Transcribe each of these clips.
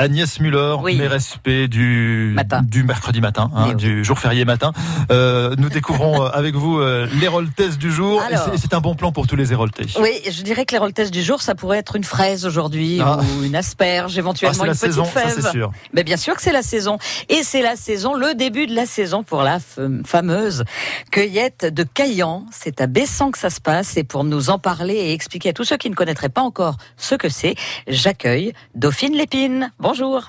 Agnès Muller, Oui. mes respects du, Matin. du mercredi matin, hein, Eh oui. du jour férié matin. Euh, nous découvrons euh, avec vous euh, du jour. Et Alors. c'est- C'est un bon plan pour tous les Héroltais. Oui, je dirais que les rolltesses du jour, ça pourrait être une fraise aujourd'hui Ah. ou une asperge, Ah, éventuellement c'est la une petite saison, fève. c'est sûr. Mais bien sûr que c'est la saison. Et c'est la saison, le début de la saison pour la fameuse cueillette de Caillan. C'est à Bessan que ça se passe. Et pour nous en parler et expliquer à tous ceux qui ne connaîtraient pas encore ce que c'est, j'accueille Dauphine Lépine. Bonjour. Bonjour.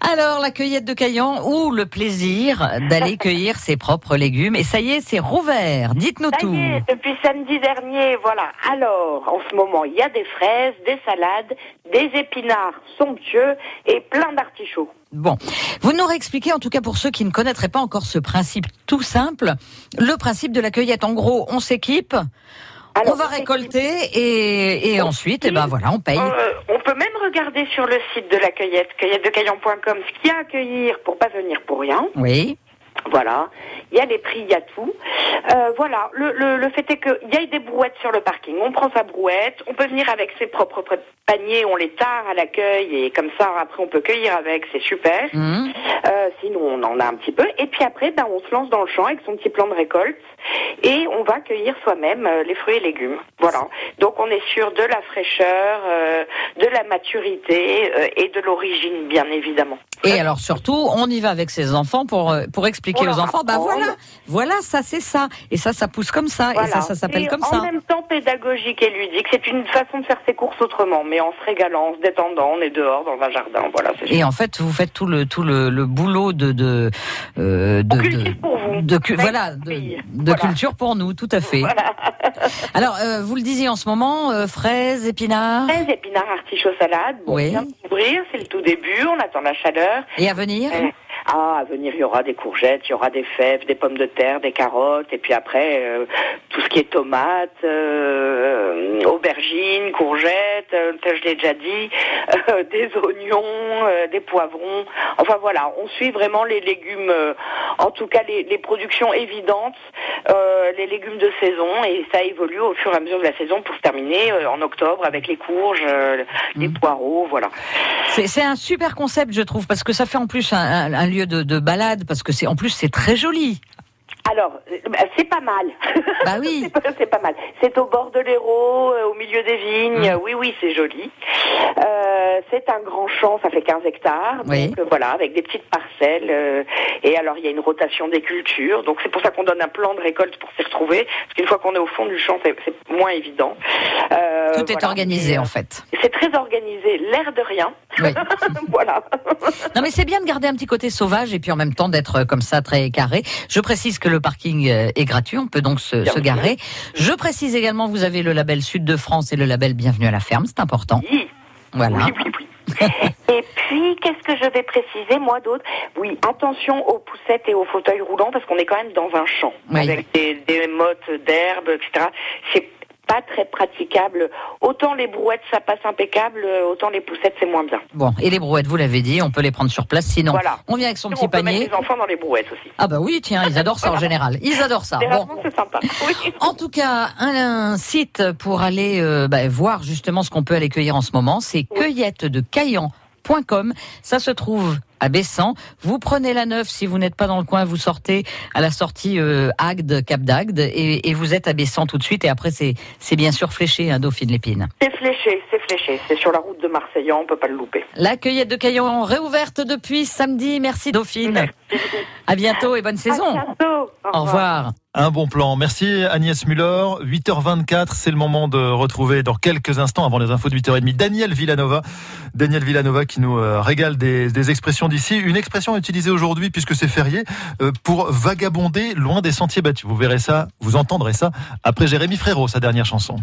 Alors, la cueillette de Caillan ou le plaisir d'aller cueillir ses propres légumes. Et ça y est, c'est rouvert. Dites-nous Ça tout. y est, depuis samedi dernier, voilà. Alors, en ce moment, il y a des fraises, des salades, des épinards somptueux et plein d'artichauts. Bon, vous nous réexpliquez, en tout cas pour ceux qui ne connaîtraient pas encore ce principe tout simple, le principe de la cueillette. En gros, on s'équipe, Alors, on va récolter et, et ensuite, eh ben voilà, on paye. Euh, on peut même regarder sur le site de la cueillette, cueillettedecaillan.com, ce qu'il y a à cueillir pour pas venir pour rien. Oui. Voilà. Il y a les prix, il y a tout. Euh, voilà. Le, le, le fait est qu'il y a des brouettes sur le parking. On prend sa brouette, on peut venir avec ses propres paniers, on les tare à l'accueil et comme ça, après, on peut cueillir avec. C'est super. Hum. Euh, sinon, on en a un petit peu. Et puis après, ben, on se lance dans le champ avec son petit plan de récolte et on va cueillir soi-même euh, les fruits et légumes. Voilà. Donc, on est sûr de la fraîcheur, euh, de la maturité et de l'origine, bien évidemment. Et alors surtout, on y va avec ses enfants pour pour expliquer Pour aux leur enfants, bah voilà, voilà, ça c'est ça, et ça ça pousse comme ça, et ça ça s'appelle comme en ça. même temps pédagogique et ludique. C'est une façon de faire ses courses autrement, mais en se régalant, en se détendant, on est dehors dans un jardin. Voilà. Et en fait, vous faites tout le tout le, le boulot de de euh, de, cultive pour vous. de voilà de, de Voilà. culture pour nous, tout à fait. Alors, euh, vous le disiez en ce moment, euh, fraises, épinards, Fraises, épinards, artichauts, salades. Bon, Oui. c'est le tout début, on attend la chaleur. et à venir. Ah, à venir, il y aura des courgettes, il y aura des fèves, des pommes de terre, des carottes, et puis après, euh, tout ce qui est tomates, euh, aubergines, courgettes, euh, je l'ai déjà dit, des oignons, des poivrons. Enfin voilà, on suit vraiment les légumes, en tout cas les, productions évidentes, les légumes de saison, et ça évolue au fur et à mesure de la saison pour se terminer euh, en octobre avec les courges, euh, les Mm. poireaux, voilà. C'est un super concept, je trouve, parce que ça fait en plus un, un- un lieu de, de balade, parce que c'est en plus c'est très joli. Alors, euh, bah, c'est pas mal. Bah oui. c'est pas, mal. C'est au bord de l'Hérault, euh, au milieu des vignes. Mm. Oui, oui, c'est joli. Euh, c'est un grand champ, ça fait 15 hectares. Oui. Donc euh, voilà, avec des petites parcelles. euh, et alors, il y a une rotation des cultures. Donc c'est pour ça qu'on donne un plan de récolte pour s'y retrouver. Parce qu'une fois qu'on est au fond du champ, c'est, moins évident. Euh, Tout est voilà. organisé euh, en fait. C'est très organisé, l'air de rien. Oui. voilà. Non mais c'est bien de garder un petit côté sauvage et puis en même temps d'être euh, comme ça très carré. Je précise que le parking euh, est gratuit, on peut donc se, garer. Je précise également vous avez le label Sud de France et le label Bienvenue à la ferme, c'est important. Oui. Voilà. Oui, oui, oui. et puis, qu'est-ce que je vais préciser, moi, d'autre? Oui, attention aux poussettes et aux fauteuils roulants, parce qu'on est quand même dans un champ, Oui. avec des, des mottes d'herbe, etc. C'est pas très praticable. Autant les brouettes, ça passe impeccable, autant les poussettes, c'est moins bien. Bon, et les brouettes, vous l'avez dit, on peut les prendre sur place sinon. Voilà. On vient avec son petit On peut mettre panier. les enfants dans les brouettes aussi. Ah bah oui, tiens, ils adorent ça en général. Ils adorent ça. Bon. c'est sympa. Oui. En tout cas, un, un site pour aller euh, bah, voir justement ce qu'on peut aller cueillir en ce moment, c'est cueillettedecaillan.com. Ça se trouve à Bessan. Vous prenez la 9 si vous n'êtes pas dans le coin, vous sortez à la sortie euh, Agde, Cap d'Agde, et, vous êtes à Bessan tout de suite. Et après, c'est bien sûr fléché, hein, Dauphine Lépine. C'est fléché, c'est fléché. C'est sur la route de Marseillan, on peut pas le louper. La cueillette de Caillan réouverte depuis samedi. Merci Dauphine. À bientôt et bonne saison. À bientôt. Au revoir. Un bon plan. Merci Agnès Muller. 8h24, c'est le moment de retrouver dans quelques instants, avant les infos de 8h30, Daniel Villanova. Daniel Villanova qui nous euh, régale des, des expressions d'ici. Une expression utilisée aujourd'hui, puisque c'est férié, euh, pour vagabonder loin des sentiers battus. Vous verrez ça, vous entendrez ça après Jérémy Frérot, sa dernière chanson.